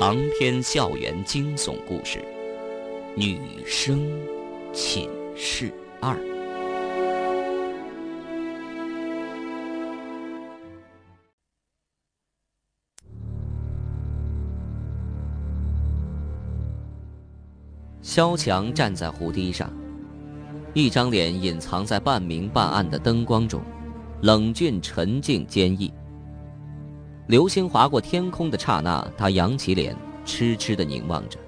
长篇校园惊悚故事，《女生寝室二》。萧强站在湖堤上，一张脸隐藏在半明半暗的灯光中，冷峻、沉静、坚毅。流星划过天空的刹那，他扬起脸，痴痴的凝望着，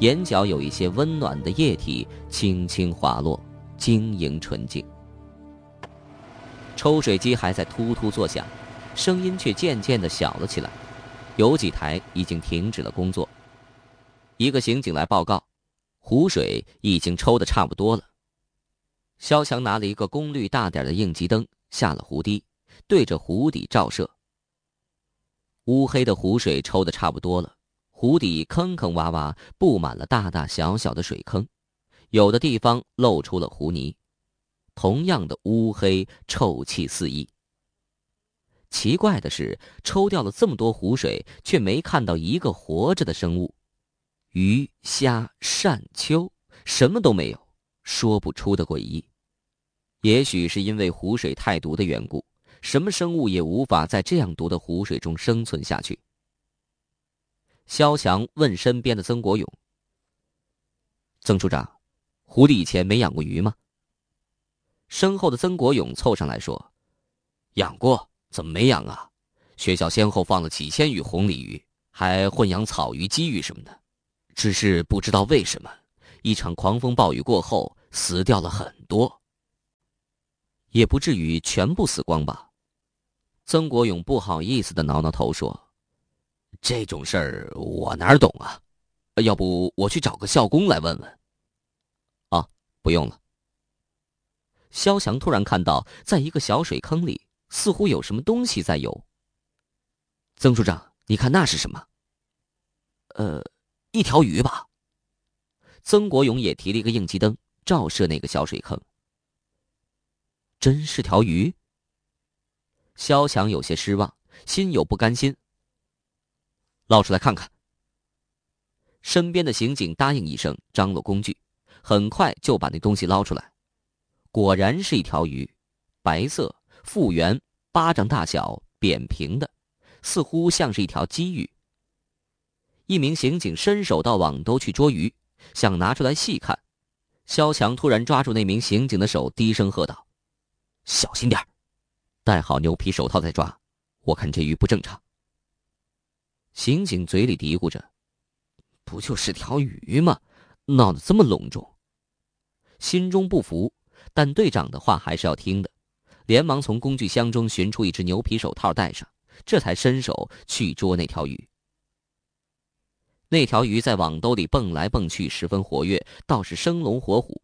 眼角有一些温暖的液体轻轻滑落，晶莹纯净。抽水机还在突突作响，声音却渐渐的小了起来，有几台已经停止了工作。一个刑警来报告，湖水已经抽的差不多了。肖强拿了一个功率大点的应急灯，下了湖堤，对着湖底照射。乌黑的湖水抽的差不多了，湖底坑坑洼洼，布满了大大小小的水坑，有的地方露出了湖泥，同样的乌黑，臭气四溢。奇怪的是，抽掉了这么多湖水，却没看到一个活着的生物，鱼、虾、鳝、鳅，什么都没有，说不出的诡异。也许是因为湖水太毒的缘故。什么生物也无法在这样毒的湖水中生存下去。萧强问身边的曾国勇：“曾处长，湖里以前没养过鱼吗？”身后的曾国勇凑上来说：“养过，怎么没养啊？学校先后放了几千羽红鲤鱼，还混养草鱼、鲫鱼什么的，只是不知道为什么，一场狂风暴雨过后，死掉了很多。也不至于全部死光吧？”曾国勇不好意思的挠挠头说：“这种事儿我哪懂啊？要不我去找个校工来问问。”啊，不用了。肖强突然看到，在一个小水坑里，似乎有什么东西在游。曾处长，你看那是什么？呃，一条鱼吧。曾国勇也提了一个应急灯，照射那个小水坑。真是条鱼。萧强有些失望，心有不甘心。捞出来看看。身边的刑警答应一声，张罗工具，很快就把那东西捞出来。果然是一条鱼，白色、复原、巴掌大小、扁平的，似乎像是一条鲫鱼。一名刑警伸手到网兜去捉鱼，想拿出来细看。萧强突然抓住那名刑警的手，低声喝道：“小心点儿。”戴好牛皮手套再抓，我看这鱼不正常。刑警嘴里嘀咕着：“不就是条鱼吗？闹得这么隆重。”心中不服，但队长的话还是要听的，连忙从工具箱中寻出一只牛皮手套戴上，这才伸手去捉那条鱼。那条鱼在网兜里蹦来蹦去，十分活跃，倒是生龙活虎。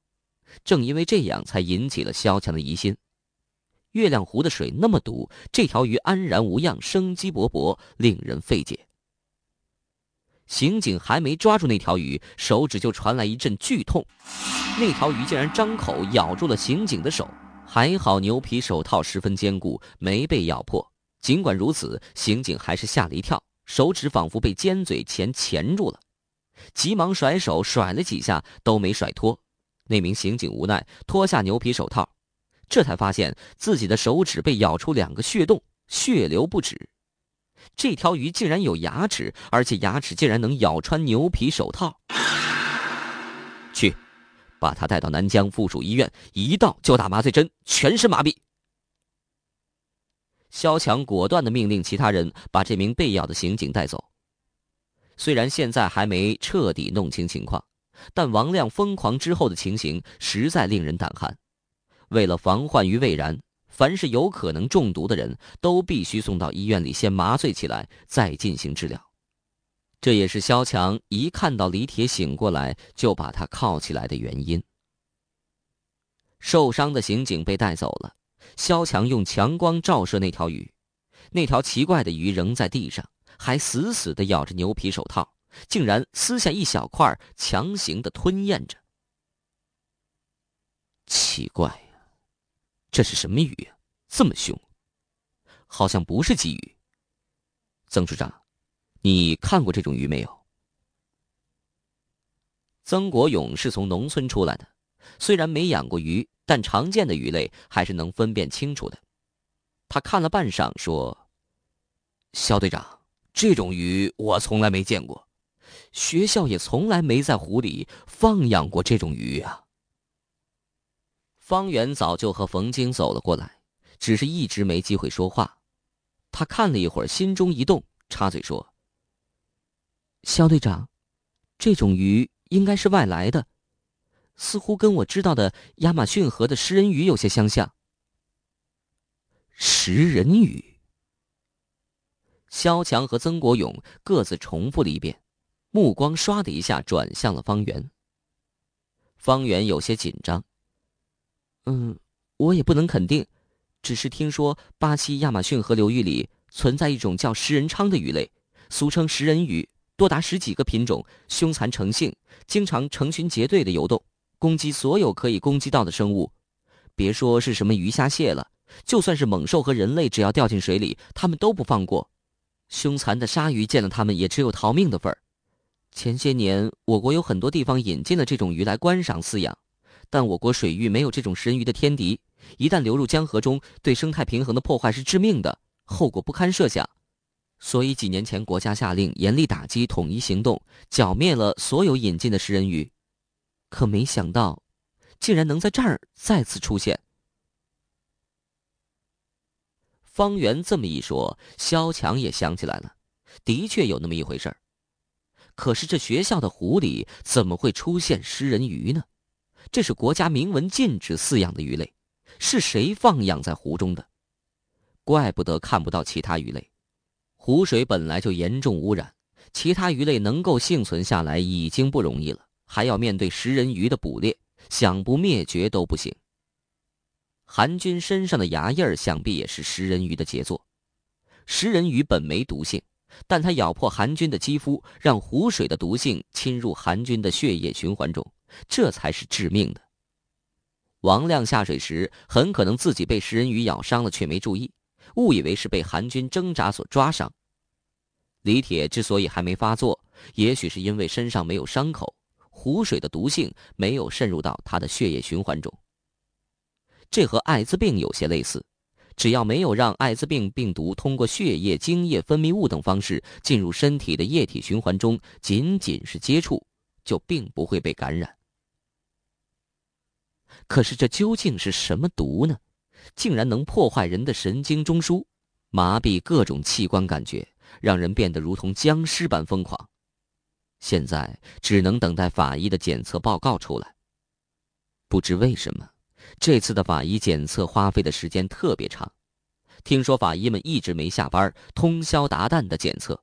正因为这样，才引起了萧强的疑心。月亮湖的水那么毒，这条鱼安然无恙，生机勃勃，令人费解。刑警还没抓住那条鱼，手指就传来一阵剧痛，那条鱼竟然张口咬住了刑警的手。还好牛皮手套十分坚固，没被咬破。尽管如此，刑警还是吓了一跳，手指仿佛被尖嘴钳钳住了，急忙甩手，甩了几下都没甩脱。那名刑警无奈脱下牛皮手套。这才发现自己的手指被咬出两个血洞，血流不止。这条鱼竟然有牙齿，而且牙齿竟然能咬穿牛皮手套。去，把他带到南疆附属医院，一到就打麻醉针，全身麻痹。肖强果断的命令其他人把这名被咬的刑警带走。虽然现在还没彻底弄清情况，但王亮疯狂之后的情形实在令人胆寒。为了防患于未然，凡是有可能中毒的人都必须送到医院里先麻醉起来，再进行治疗。这也是肖强一看到李铁醒过来就把他铐起来的原因。受伤的刑警被带走了，肖强用强光照射那条鱼，那条奇怪的鱼仍在地上，还死死地咬着牛皮手套，竟然撕下一小块，强行地吞咽着。奇怪。这是什么鱼？这么凶，好像不是鲫鱼。曾处长，你看过这种鱼没有？曾国勇是从农村出来的，虽然没养过鱼，但常见的鱼类还是能分辨清楚的。他看了半晌，说：“肖队长，这种鱼我从来没见过，学校也从来没在湖里放养过这种鱼啊。”方圆早就和冯京走了过来，只是一直没机会说话。他看了一会儿，心中一动，插嘴说：“肖队长，这种鱼应该是外来的，似乎跟我知道的亚马逊河的食人鱼有些相像。”食人鱼。肖强和曾国勇各自重复了一遍，目光唰的一下转向了方圆。方圆有些紧张。嗯，我也不能肯定，只是听说巴西亚马逊河流域里存在一种叫食人鲳的鱼类，俗称食人鱼，多达十几个品种，凶残成性，经常成群结队的游动，攻击所有可以攻击到的生物。别说是什么鱼虾蟹了，就算是猛兽和人类，只要掉进水里，他们都不放过。凶残的鲨鱼见了他们，也只有逃命的份儿。前些年，我国有很多地方引进了这种鱼来观赏饲养。但我国水域没有这种食人鱼的天敌，一旦流入江河中，对生态平衡的破坏是致命的，后果不堪设想。所以几年前国家下令严厉打击，统一行动，剿灭了所有引进的食人鱼。可没想到，竟然能在这儿再次出现。方圆这么一说，肖强也想起来了，的确有那么一回事儿。可是这学校的湖里怎么会出现食人鱼呢？这是国家明文禁止饲养的鱼类，是谁放养在湖中的？怪不得看不到其他鱼类。湖水本来就严重污染，其他鱼类能够幸存下来已经不容易了，还要面对食人鱼的捕猎，想不灭绝都不行。韩军身上的牙印儿，想必也是食人鱼的杰作。食人鱼本没毒性，但它咬破韩军的肌肤，让湖水的毒性侵入韩军的血液循环中。这才是致命的。王亮下水时很可能自己被食人鱼咬伤了，却没注意，误以为是被韩军挣扎所抓伤。李铁之所以还没发作，也许是因为身上没有伤口，湖水的毒性没有渗入到他的血液循环中。这和艾滋病有些类似，只要没有让艾滋病病毒通过血液、精液分泌物等方式进入身体的液体循环中，仅仅是接触，就并不会被感染。可是这究竟是什么毒呢？竟然能破坏人的神经中枢，麻痹各种器官感觉，让人变得如同僵尸般疯狂。现在只能等待法医的检测报告出来。不知为什么，这次的法医检测花费的时间特别长。听说法医们一直没下班，通宵达旦的检测。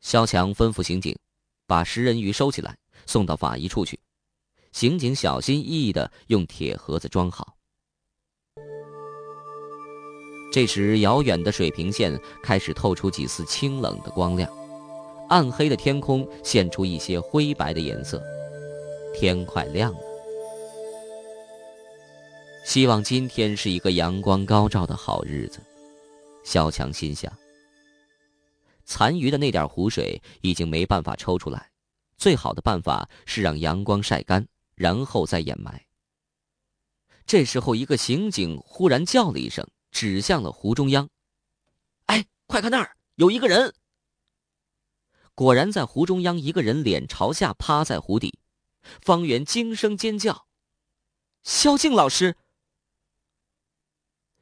肖强吩咐刑警，把食人鱼收起来，送到法医处去。刑警小心翼翼的用铁盒子装好。这时，遥远的水平线开始透出几丝清冷的光亮，暗黑的天空现出一些灰白的颜色，天快亮了。希望今天是一个阳光高照的好日子，小强心想。残余的那点湖水已经没办法抽出来，最好的办法是让阳光晒干。然后再掩埋。这时候，一个刑警忽然叫了一声，指向了湖中央：“哎，快看那儿，有一个人！”果然，在湖中央，一个人脸朝下趴在湖底。方圆惊声尖叫：“萧静老师！”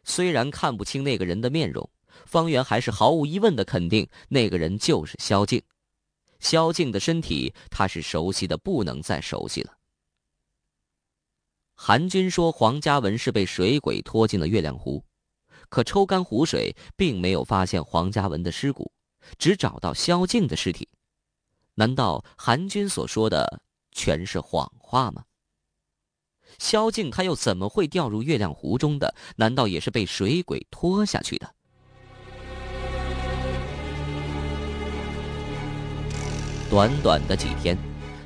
虽然看不清那个人的面容，方圆还是毫无疑问的肯定，那个人就是萧静。萧静的身体，他是熟悉的不能再熟悉了。韩军说黄嘉文是被水鬼拖进了月亮湖，可抽干湖水并没有发现黄嘉文的尸骨，只找到萧静的尸体。难道韩军所说的全是谎话吗？萧静他又怎么会掉入月亮湖中的？难道也是被水鬼拖下去的？短短的几天。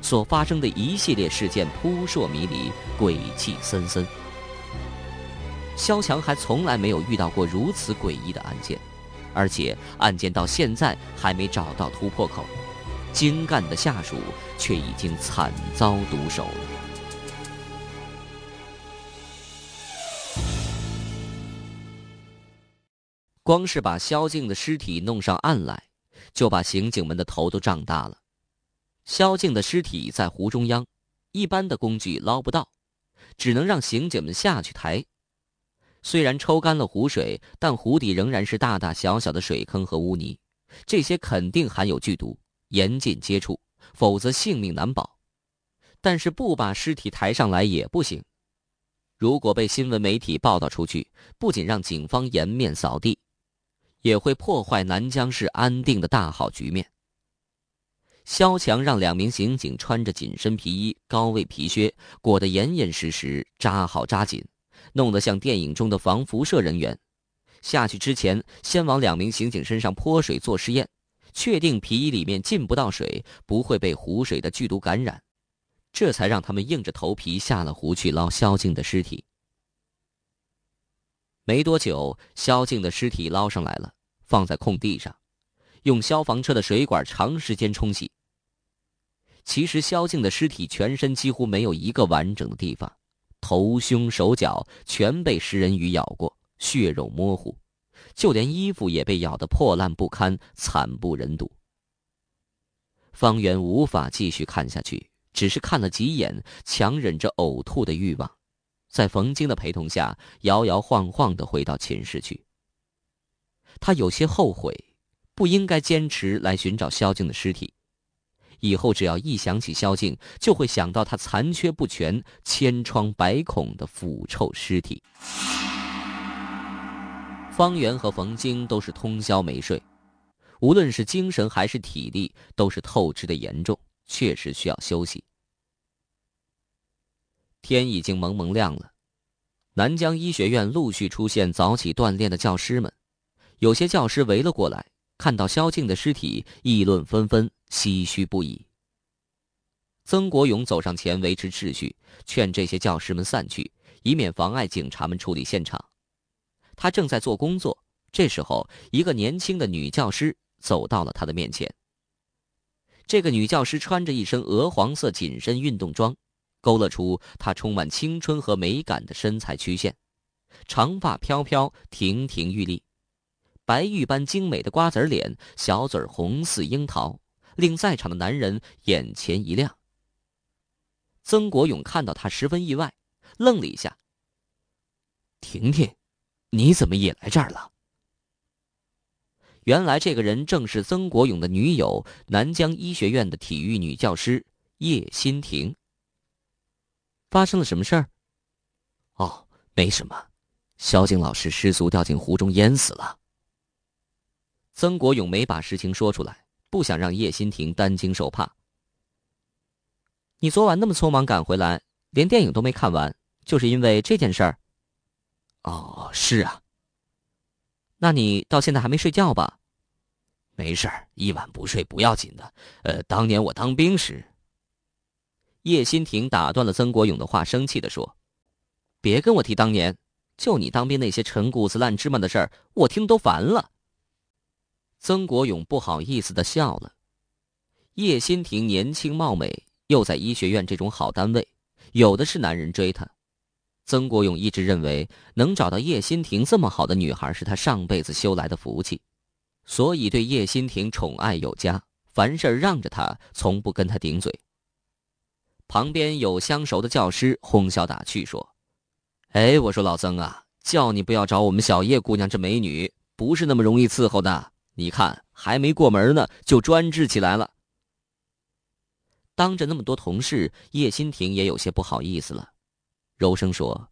所发生的一系列事件扑朔迷离、鬼气森森。萧强还从来没有遇到过如此诡异的案件，而且案件到现在还没找到突破口，精干的下属却已经惨遭毒手了。光是把萧静的尸体弄上岸来，就把刑警们的头都胀大了。萧静的尸体在湖中央，一般的工具捞不到，只能让刑警们下去抬。虽然抽干了湖水，但湖底仍然是大大小小的水坑和污泥，这些肯定含有剧毒，严禁接触，否则性命难保。但是不把尸体抬上来也不行，如果被新闻媒体报道出去，不仅让警方颜面扫地。也会破坏南江市安定的大好局面。萧强让两名刑警穿着紧身皮衣、高位皮靴，裹得严严实实，扎好扎紧，弄得像电影中的防辐射人员。下去之前，先往两名刑警身上泼水做试验，确定皮衣里面进不到水，不会被湖水的剧毒感染，这才让他们硬着头皮下了湖去捞萧静的尸体。没多久，萧静的尸体捞上来了，放在空地上，用消防车的水管长时间冲洗。其实，萧静的尸体全身几乎没有一个完整的地方，头、胸、手脚全被食人鱼咬过，血肉模糊，就连衣服也被咬得破烂不堪，惨不忍睹。方圆无法继续看下去，只是看了几眼，强忍着呕吐的欲望。在冯京的陪同下，摇摇晃晃的回到寝室去。他有些后悔，不应该坚持来寻找萧静的尸体。以后只要一想起萧静，就会想到他残缺不全、千疮百孔的腐臭尸体。方圆和冯京都是通宵没睡，无论是精神还是体力，都是透支的严重，确实需要休息。天已经蒙蒙亮了，南江医学院陆续出现早起锻炼的教师们，有些教师围了过来，看到萧静的尸体，议论纷纷，唏嘘不已。曾国勇走上前维持秩序，劝这些教师们散去，以免妨碍警察们处理现场。他正在做工作，这时候，一个年轻的女教师走到了他的面前。这个女教师穿着一身鹅黄色紧身运动装。勾勒出她充满青春和美感的身材曲线，长发飘飘，亭亭玉立，白玉般精美的瓜子脸，小嘴红似樱桃，令在场的男人眼前一亮。曾国勇看到他十分意外，愣了一下。婷婷，你怎么也来这儿了？原来这个人正是曾国勇的女友，南江医学院的体育女教师叶欣婷。发生了什么事儿？哦，没什么，萧景老师失足掉进湖中淹死了。曾国勇没把实情说出来，不想让叶欣婷担惊受怕。你昨晚那么匆忙赶回来，连电影都没看完，就是因为这件事儿？哦，是啊。那你到现在还没睡觉吧？没事儿，一晚不睡不要紧的。呃，当年我当兵时。叶新亭打断了曾国勇的话，生气地说：“别跟我提当年，就你当兵那些陈谷子烂芝麻的事儿，我听都烦了。”曾国勇不好意思的笑了。叶新婷年轻貌美，又在医学院这种好单位，有的是男人追她。曾国勇一直认为，能找到叶新婷这么好的女孩，是他上辈子修来的福气，所以对叶新婷宠爱有加，凡事让着她，从不跟她顶嘴。旁边有相熟的教师哄笑打趣说：“哎，我说老曾啊，叫你不要找我们小叶姑娘这美女，不是那么容易伺候的。你看还没过门呢，就专制起来了。”当着那么多同事，叶新婷也有些不好意思了，柔声说：“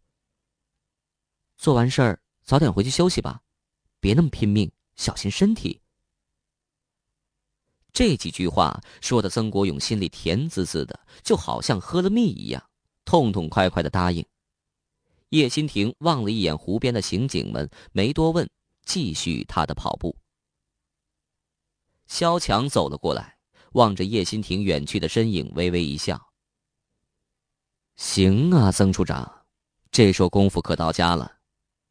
做完事儿早点回去休息吧，别那么拼命，小心身体。”这几句话说的，曾国勇心里甜滋滋的，就好像喝了蜜一样，痛痛快快的答应。叶新亭望了一眼湖边的刑警们，没多问，继续他的跑步。萧强走了过来，望着叶新亭远去的身影，微微一笑：“行啊，曾处长，这手功夫可到家了，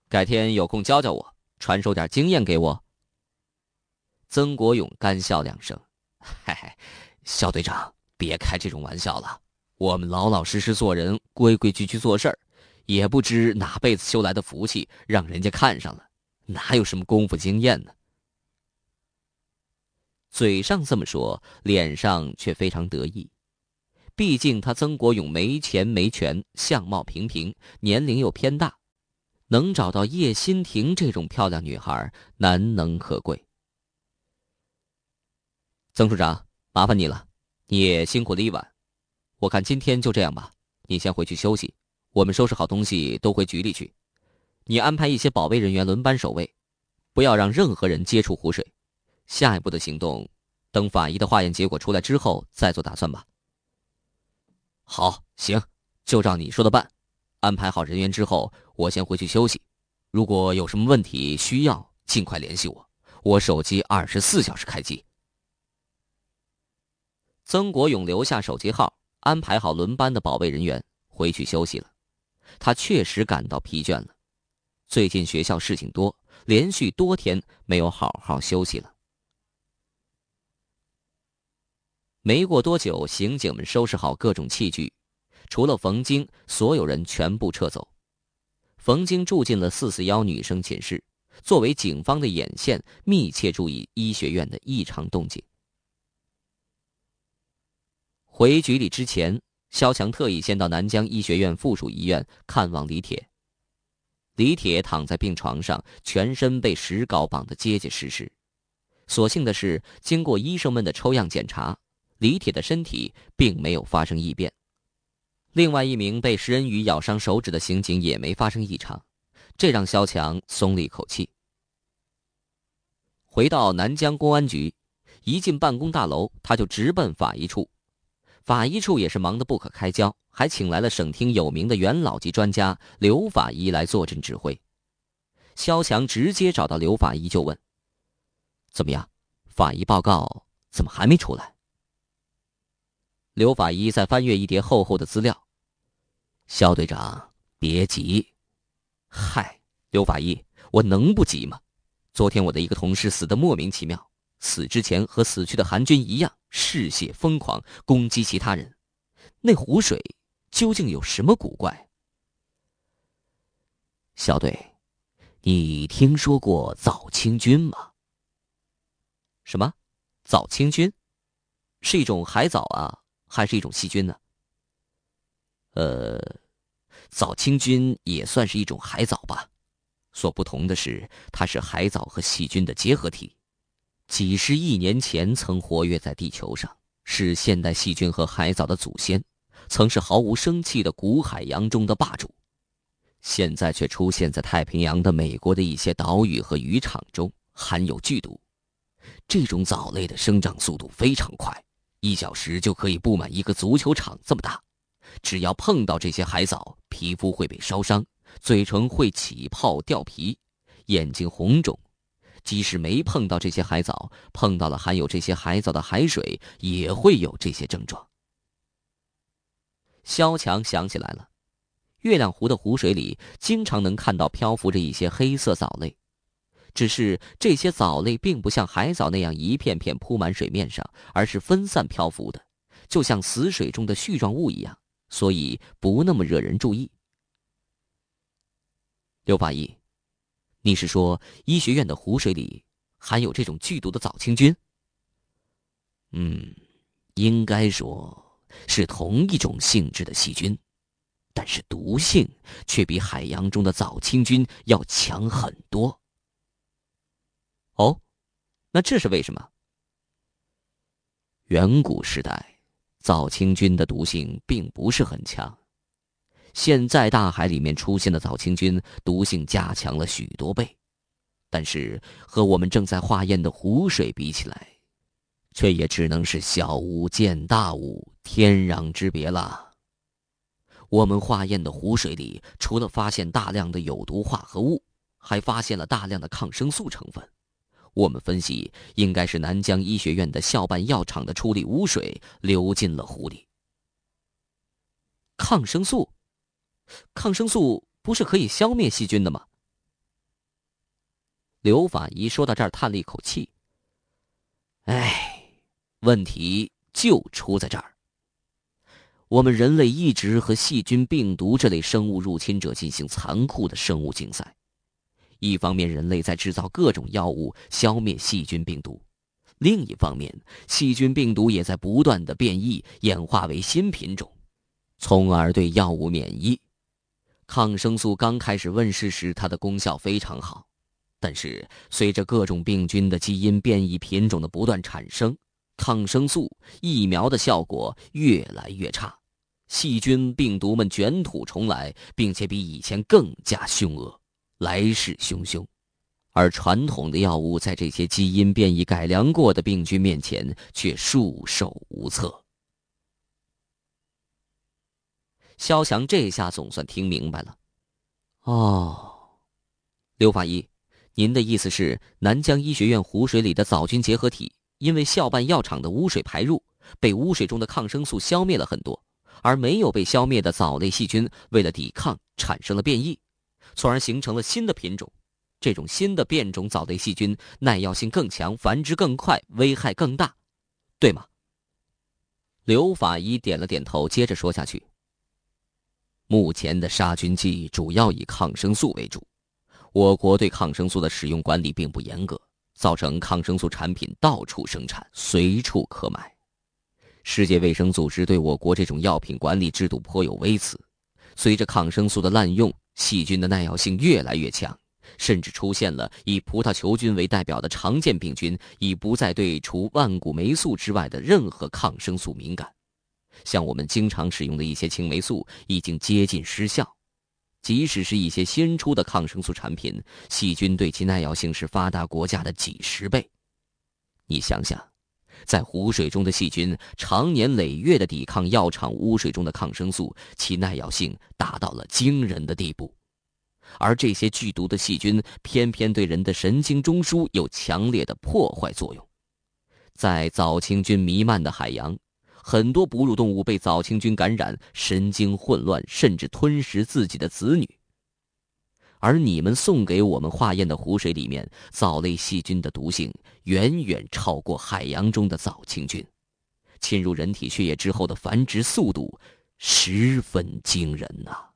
改天有空教教我，传授点经验给我。”曾国勇干笑两声：“嘿嘿，肖队长，别开这种玩笑了。我们老老实实做人，规规矩矩做事儿，也不知哪辈子修来的福气，让人家看上了，哪有什么功夫经验呢？”嘴上这么说，脸上却非常得意。毕竟他曾国勇没钱没权，相貌平平，年龄又偏大，能找到叶新婷这种漂亮女孩，难能可贵。曾处长，麻烦你了，你也辛苦了一晚，我看今天就这样吧，你先回去休息，我们收拾好东西都回局里去，你安排一些保卫人员轮班守卫，不要让任何人接触湖水。下一步的行动，等法医的化验结果出来之后再做打算吧。好，行，就照你说的办。安排好人员之后，我先回去休息。如果有什么问题需要，尽快联系我，我手机二十四小时开机。曾国勇留下手机号，安排好轮班的保卫人员，回去休息了。他确实感到疲倦了。最近学校事情多，连续多天没有好好休息了。没过多久，刑警们收拾好各种器具，除了冯京，所有人全部撤走。冯京住进了四四幺女生寝室，作为警方的眼线，密切注意医学院的异常动静。回局里之前，肖强特意先到南江医学院附属医院看望李铁。李铁躺在病床上，全身被石膏绑得结结实实。所幸的是，经过医生们的抽样检查。李铁的身体并没有发生异变，另外一名被食人鱼咬伤手指的刑警也没发生异常，这让肖强松了一口气。回到南江公安局，一进办公大楼，他就直奔法医处。法医处也是忙得不可开交，还请来了省厅有名的元老级专家刘法医来坐镇指挥。肖强直接找到刘法医就问：“怎么样？法医报告怎么还没出来？”刘法医在翻阅一叠厚厚的资料。肖队长，别急。嗨，刘法医，我能不急吗？昨天我的一个同事死的莫名其妙，死之前和死去的韩军一样，嗜血疯狂，攻击其他人。那湖水究竟有什么古怪？小队，你听说过藻青菌吗？什么？藻青菌？是一种海藻啊。还是一种细菌呢？呃，藻青菌也算是一种海藻吧，所不同的是，它是海藻和细菌的结合体。几十亿年前曾活跃在地球上，是现代细菌和海藻的祖先，曾是毫无生气的古海洋中的霸主，现在却出现在太平洋的美国的一些岛屿和渔场中，含有剧毒。这种藻类的生长速度非常快。一小时就可以布满一个足球场这么大，只要碰到这些海藻，皮肤会被烧伤，嘴唇会起泡掉皮，眼睛红肿。即使没碰到这些海藻，碰到了含有这些海藻的海水，也会有这些症状。肖强想起来了，月亮湖的湖水里经常能看到漂浮着一些黑色藻类。只是这些藻类并不像海藻那样一片片铺满水面上，而是分散漂浮的，就像死水中的絮状物一样，所以不那么惹人注意。刘法医，你是说医学院的湖水里含有这种剧毒的藻青菌？嗯，应该说是同一种性质的细菌，但是毒性却比海洋中的藻青菌要强很多。哦，那这是为什么？远古时代，藻青菌的毒性并不是很强。现在大海里面出现的藻青菌毒性加强了许多倍，但是和我们正在化验的湖水比起来，却也只能是小巫见大巫，天壤之别了。我们化验的湖水里，除了发现大量的有毒化合物，还发现了大量的抗生素成分。我们分析，应该是南江医学院的校办药厂的处理污水流进了湖里。抗生素，抗生素不是可以消灭细菌的吗？刘法医说到这儿，叹了一口气：“哎，问题就出在这儿。我们人类一直和细菌、病毒这类生物入侵者进行残酷的生物竞赛。一方面，人类在制造各种药物消灭细菌、病毒；另一方面，细菌、病毒也在不断的变异，演化为新品种，从而对药物免疫。抗生素刚开始问世时，它的功效非常好，但是随着各种病菌的基因变异品种的不断产生，抗生素疫苗的效果越来越差。细菌、病毒们卷土重来，并且比以前更加凶恶，来势汹汹。而传统的药物在这些基因变异改良过的病菌面前却束手无策。肖强这下总算听明白了。哦，刘法医，您的意思是，南江医学院湖水里的藻菌结合体因为校办药厂的污水排入，被污水中的抗生素消灭了很多。而没有被消灭的藻类细菌，为了抵抗，产生了变异，从而形成了新的品种。这种新的变种藻类细菌耐药性更强，繁殖更快，危害更大，对吗？刘法医点了点头，接着说下去：目前的杀菌剂主要以抗生素为主，我国对抗生素的使用管理并不严格，造成抗生素产品到处生产，随处可买。世界卫生组织对我国这种药品管理制度颇有微词。随着抗生素的滥用，细菌的耐药性越来越强，甚至出现了以葡萄球菌为代表的常见病菌已不再对除万古霉素之外的任何抗生素敏感。像我们经常使用的一些青霉素已经接近失效，即使是一些新出的抗生素产品，细菌对其耐药性是发达国家的几十倍。你想想。在湖水中的细菌常年累月的抵抗药厂污水中的抗生素，其耐药性达到了惊人的地步。而这些剧毒的细菌偏偏对人的神经中枢有强烈的破坏作用。在藻青菌弥漫的海洋，很多哺乳动物被藻青菌感染，神经混乱，甚至吞食自己的子女。而你们送给我们化验的湖水里面，藻类细菌的毒性远远超过海洋中的藻青菌，侵入人体血液之后的繁殖速度十分惊人呐。